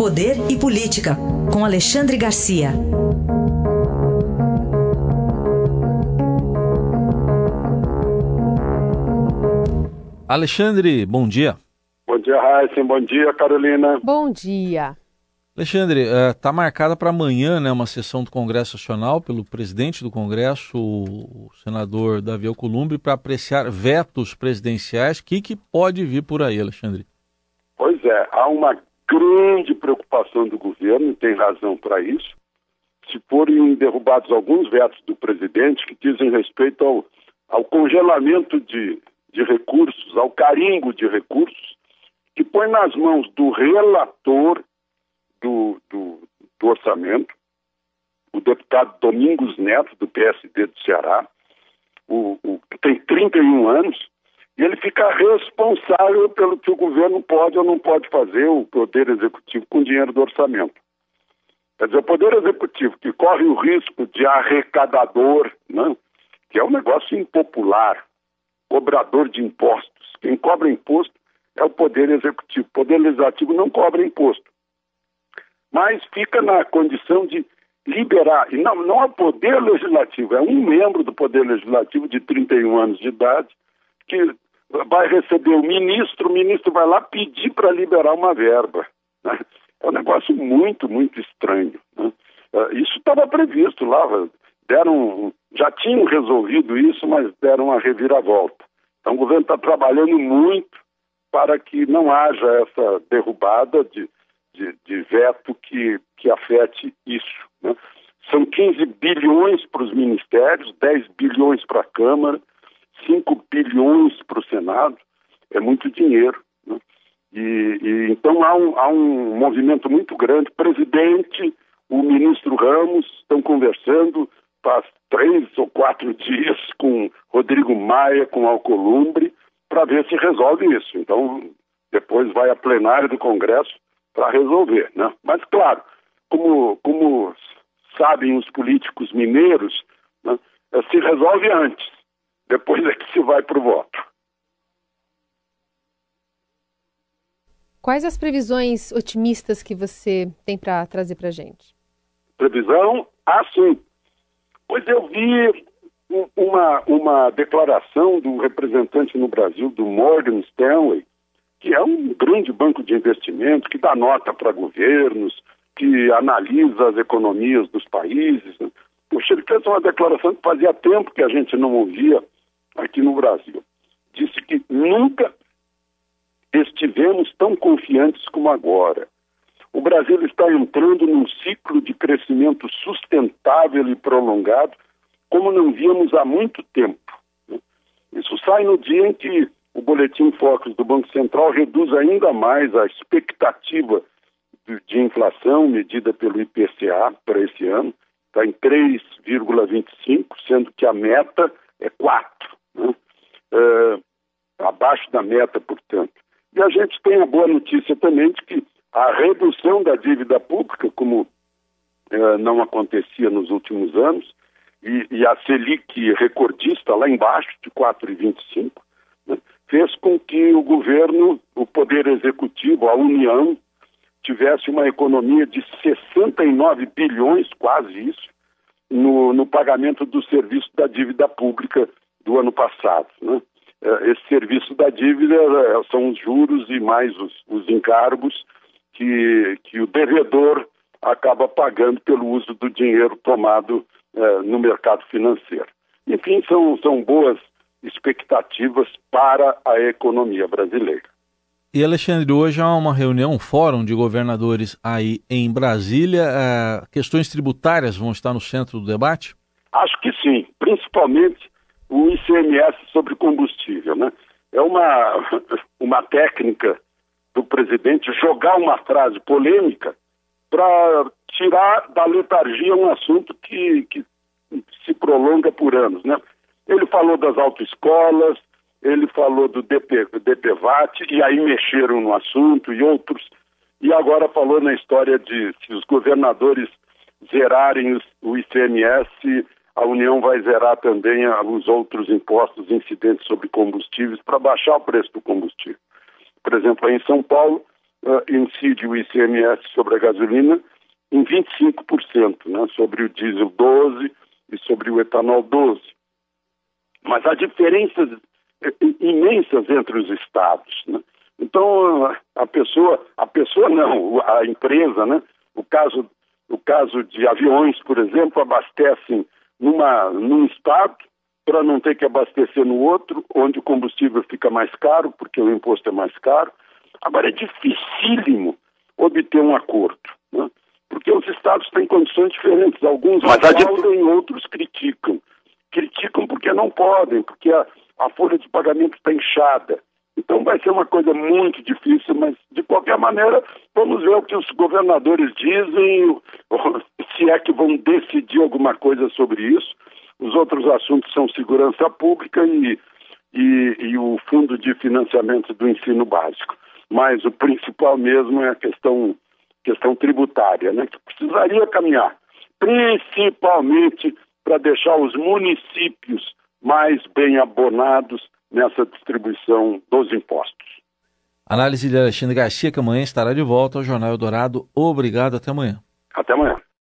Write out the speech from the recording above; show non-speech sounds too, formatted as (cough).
Poder e Política, com Alexandre Garcia. Alexandre, bom dia. Bom dia, Raíssa. Bom dia, Carolina. Bom dia. Alexandre, está eh, marcada para amanhã né, uma sessão do Congresso Nacional pelo presidente do Congresso, o senador Davi Alcolumbre, para apreciar vetos presidenciais. O que, que pode vir por aí, Alexandre? Pois é, há uma grande preocupação do governo, tem razão para isso. Se forem derrubados alguns vetos do presidente que dizem respeito ao, ao congelamento de, de recursos, ao carimbo de recursos, que põe nas mãos do relator do, do, do orçamento, o deputado Domingos Neto, do PSD do Ceará, o, o, que tem 31 anos, e ele fica responsável pelo que o governo pode ou não pode fazer, o Poder Executivo, com dinheiro do orçamento. Quer dizer, o Poder Executivo, que corre o risco de arrecadador, né, que é um negócio impopular, cobrador de impostos. Quem cobra imposto é o Poder Executivo. O Poder Legislativo não cobra imposto mas fica na condição de liberar. E não, não é o Poder Legislativo, é um membro do Poder Legislativo de 31 anos de idade que vai receber o ministro, o ministro vai lá pedir para liberar uma verba. Né? É um negócio muito, muito estranho. Né? É, isso estava previsto lá, deram, já tinham resolvido isso, mas deram uma reviravolta. Então o governo está trabalhando muito para que não haja essa derrubada de de, de veto que, que afete isso. Né? São 15 bilhões para os ministérios, 10 bilhões para a Câmara, 5 bilhões para o Senado, é muito dinheiro. Né? E, e, então há um, há um movimento muito grande. O presidente, o ministro Ramos estão conversando faz três ou quatro dias com Rodrigo Maia, com Alcolumbre, para ver se resolve isso. Então, depois vai a plenária do Congresso para resolver. Né? Mas, claro, como, como sabem os políticos mineiros, né, se resolve antes, depois é que se vai para o voto. Quais as previsões otimistas que você tem para trazer para a gente? Previsão? Ah, sim. Pois eu vi uma, uma declaração do representante no Brasil do Morgan Stanley, que é um grande banco de investimento, que dá nota para governos, que analisa as economias dos países. Né? Puxa, ele fez uma declaração que fazia tempo que a gente não ouvia aqui no Brasil. Disse que nunca estivemos tão confiantes como agora. O Brasil está entrando num ciclo de crescimento sustentável e prolongado, como não víamos há muito tempo. Né? Isso sai no dia em que o boletim Focus do Banco Central reduz ainda mais a expectativa de, inflação medida pelo IPCA para esse ano, está em 3,25, sendo que a meta é 4, né? é, abaixo da meta, portanto. E a gente tem a boa notícia também de que a redução da dívida pública, como é, não acontecia nos últimos anos, e, e a Selic recordista lá embaixo, de 4,25, né? fez com que o governo, o poder executivo, a União, tivesse uma economia de 69 bilhões, quase isso, no, no pagamento do serviço da dívida pública do ano passado. Né? É, esse serviço da dívida é, são os juros e mais os, os encargos que, que o devedor acaba pagando pelo uso do dinheiro tomado é, no mercado financeiro. Enfim, são, são boas expectativas para a economia brasileira. E Alexandre, hoje há uma reunião, um fórum de governadores aí em Brasília. É, questões tributárias vão estar no centro do debate? Acho que sim, principalmente o ICMS sobre combustível. Né? É uma, (laughs) uma técnica do presidente jogar uma frase polêmica para tirar da letargia um assunto que, que se prolonga por anos. Né? Ele falou das autoescolas, ele falou do DP, DPVAT, e aí mexeram no assunto, e outros. E agora falou na história de se os governadores zerarem o ICMS, a União vai zerar também os outros impostos incidentes sobre combustíveis para baixar o preço do combustível. Por exemplo, aí em São Paulo, uh, incide o ICMS sobre a gasolina em 25%, né, sobre o diesel 12% e sobre o etanol 12%. Mas há diferenças eh, imensas entre os estados. Né? Então, a pessoa, a pessoa não, a empresa, né? o, caso, o caso de aviões, por exemplo, abastecem numa, num estado para não ter que abastecer no outro, onde o combustível fica mais caro, porque o imposto é mais caro. Agora, é dificílimo obter um acordo, né? porque os estados têm condições diferentes. Alguns Mas aplaudem, outros criticam. Criticam porque não podem, porque a, a folha de pagamento está inchada. Então vai ser uma coisa muito difícil, mas de qualquer maneira, vamos ver o que os governadores dizem, se é que vão decidir alguma coisa sobre isso. Os outros assuntos são segurança pública e, e, e o fundo de financiamento do ensino básico. Mas o principal mesmo é a questão, questão tributária, né, que precisaria caminhar, principalmente para deixar os municípios mais bem abonados nessa distribuição dos impostos. Análise de Alexandre Garcia, que amanhã estará de volta ao Jornal Eldorado. Obrigado, até amanhã. Até amanhã.